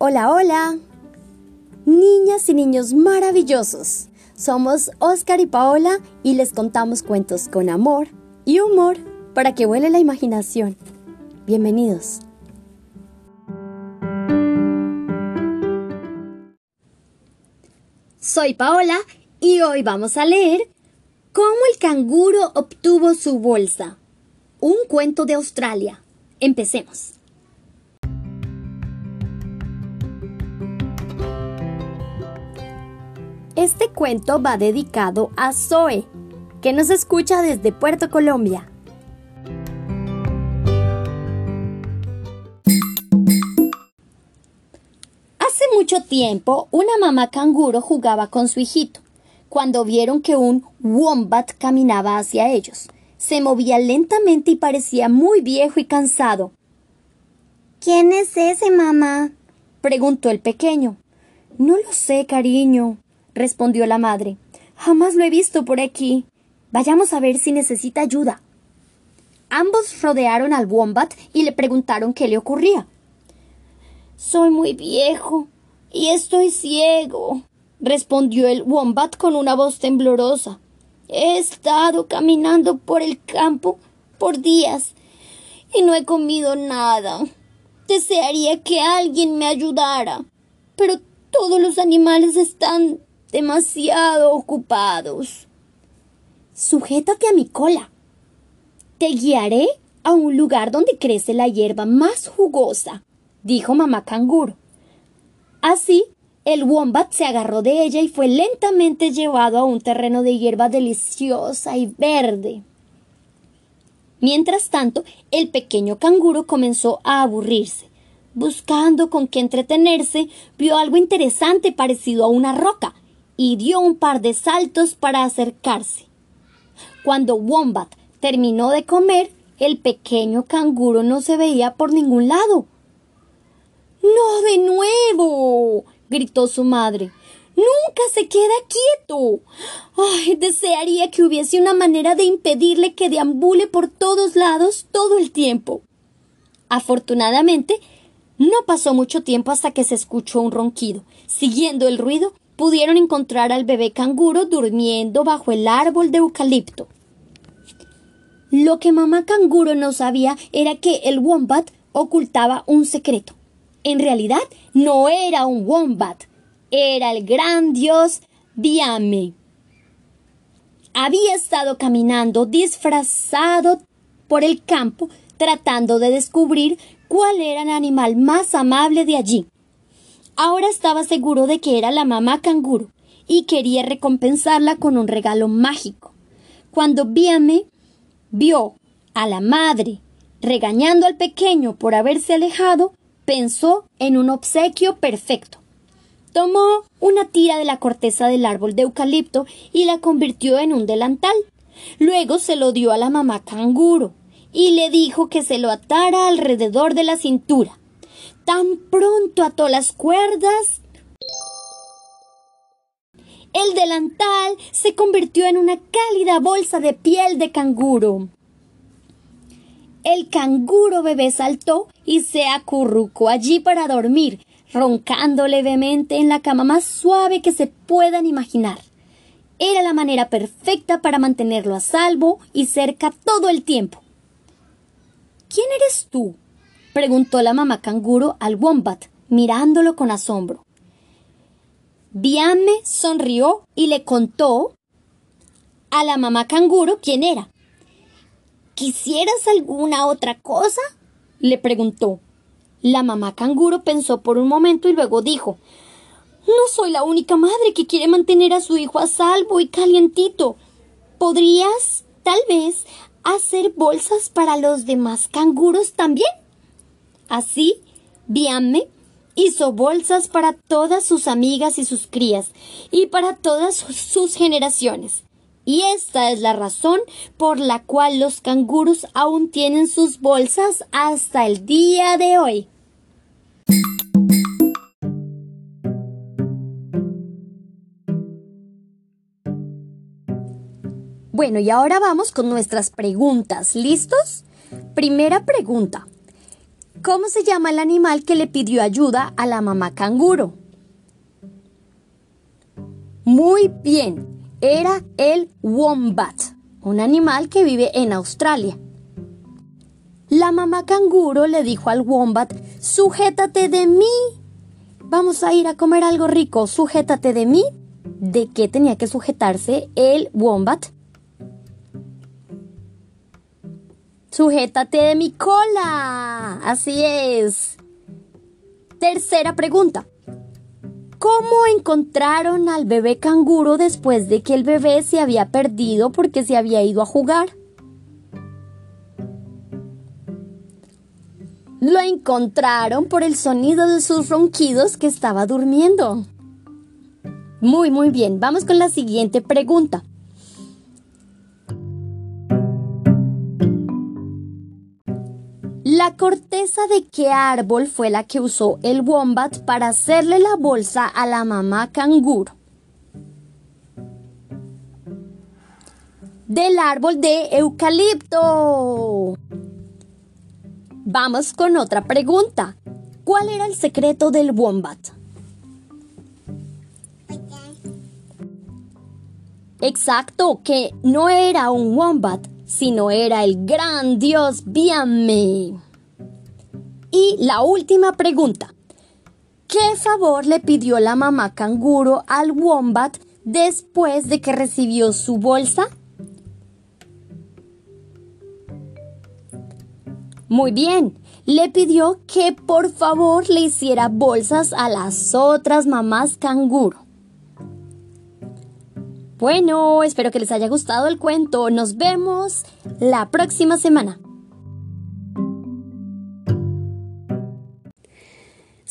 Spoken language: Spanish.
Hola, hola. Niñas y niños maravillosos. Somos Oscar y Paola y les contamos cuentos con amor y humor para que vuele la imaginación. Bienvenidos. Soy Paola y hoy vamos a leer Cómo el canguro obtuvo su bolsa. Un cuento de Australia. Empecemos. Este cuento va dedicado a Zoe, que nos escucha desde Puerto Colombia. Hace mucho tiempo, una mamá canguro jugaba con su hijito, cuando vieron que un wombat caminaba hacia ellos. Se movía lentamente y parecía muy viejo y cansado. ¿Quién es ese, mamá? preguntó el pequeño. No lo sé, cariño, respondió la madre. Jamás lo he visto por aquí. Vayamos a ver si necesita ayuda. Ambos rodearon al wombat y le preguntaron qué le ocurría. Soy muy viejo y estoy ciego, respondió el wombat con una voz temblorosa. He estado caminando por el campo por días y no he comido nada. Desearía que alguien me ayudara, pero todos los animales están demasiado ocupados. Sujétate a mi cola. Te guiaré a un lugar donde crece la hierba más jugosa, dijo mamá canguro. Así, el wombat se agarró de ella y fue lentamente llevado a un terreno de hierba deliciosa y verde. Mientras tanto, el pequeño canguro comenzó a aburrirse. Buscando con qué entretenerse, vio algo interesante parecido a una roca y dio un par de saltos para acercarse. Cuando Wombat terminó de comer, el pequeño canguro no se veía por ningún lado. No de nuevo. gritó su madre. Nunca se queda quieto. Ay, desearía que hubiese una manera de impedirle que deambule por todos lados todo el tiempo. Afortunadamente, no pasó mucho tiempo hasta que se escuchó un ronquido. Siguiendo el ruido, pudieron encontrar al bebé canguro durmiendo bajo el árbol de eucalipto. Lo que mamá canguro no sabía era que el wombat ocultaba un secreto. En realidad no era un wombat, era el gran dios Biame. Había estado caminando disfrazado por el campo tratando de descubrir cuál era el animal más amable de allí. Ahora estaba seguro de que era la mamá canguro y quería recompensarla con un regalo mágico. Cuando Biame vio a la madre regañando al pequeño por haberse alejado, pensó en un obsequio perfecto. Tomó una tira de la corteza del árbol de eucalipto y la convirtió en un delantal. Luego se lo dio a la mamá canguro y le dijo que se lo atara alrededor de la cintura. Tan pronto ató las cuerdas. El delantal se convirtió en una cálida bolsa de piel de canguro. El canguro bebé saltó y se acurrucó allí para dormir, roncando levemente en la cama más suave que se puedan imaginar. Era la manera perfecta para mantenerlo a salvo y cerca todo el tiempo. ¿Quién eres tú? Preguntó la mamá canguro al wombat, mirándolo con asombro. Biame sonrió y le contó a la mamá canguro quién era. ¿Quisieras alguna otra cosa? le preguntó. La mamá canguro pensó por un momento y luego dijo No soy la única madre que quiere mantener a su hijo a salvo y calientito. ¿Podrías, tal vez, hacer bolsas para los demás canguros también? Así, Biame hizo bolsas para todas sus amigas y sus crías y para todas sus generaciones. Y esta es la razón por la cual los canguros aún tienen sus bolsas hasta el día de hoy. Bueno, y ahora vamos con nuestras preguntas. ¿Listos? Primera pregunta. ¿Cómo se llama el animal que le pidió ayuda a la mamá canguro? Muy bien, era el wombat, un animal que vive en Australia. La mamá canguro le dijo al wombat, sujétate de mí. Vamos a ir a comer algo rico, sujétate de mí. ¿De qué tenía que sujetarse el wombat? Sujétate de mi cola. Así es. Tercera pregunta. ¿Cómo encontraron al bebé canguro después de que el bebé se había perdido porque se había ido a jugar? Lo encontraron por el sonido de sus ronquidos que estaba durmiendo. Muy, muy bien. Vamos con la siguiente pregunta. ¿La corteza de qué árbol fue la que usó el wombat para hacerle la bolsa a la mamá canguro? Del árbol de eucalipto. Vamos con otra pregunta. ¿Cuál era el secreto del wombat? Exacto, que no era un wombat, sino era el gran dios Biame. Y la última pregunta. ¿Qué favor le pidió la mamá canguro al wombat después de que recibió su bolsa? Muy bien, le pidió que por favor le hiciera bolsas a las otras mamás canguro. Bueno, espero que les haya gustado el cuento. Nos vemos la próxima semana.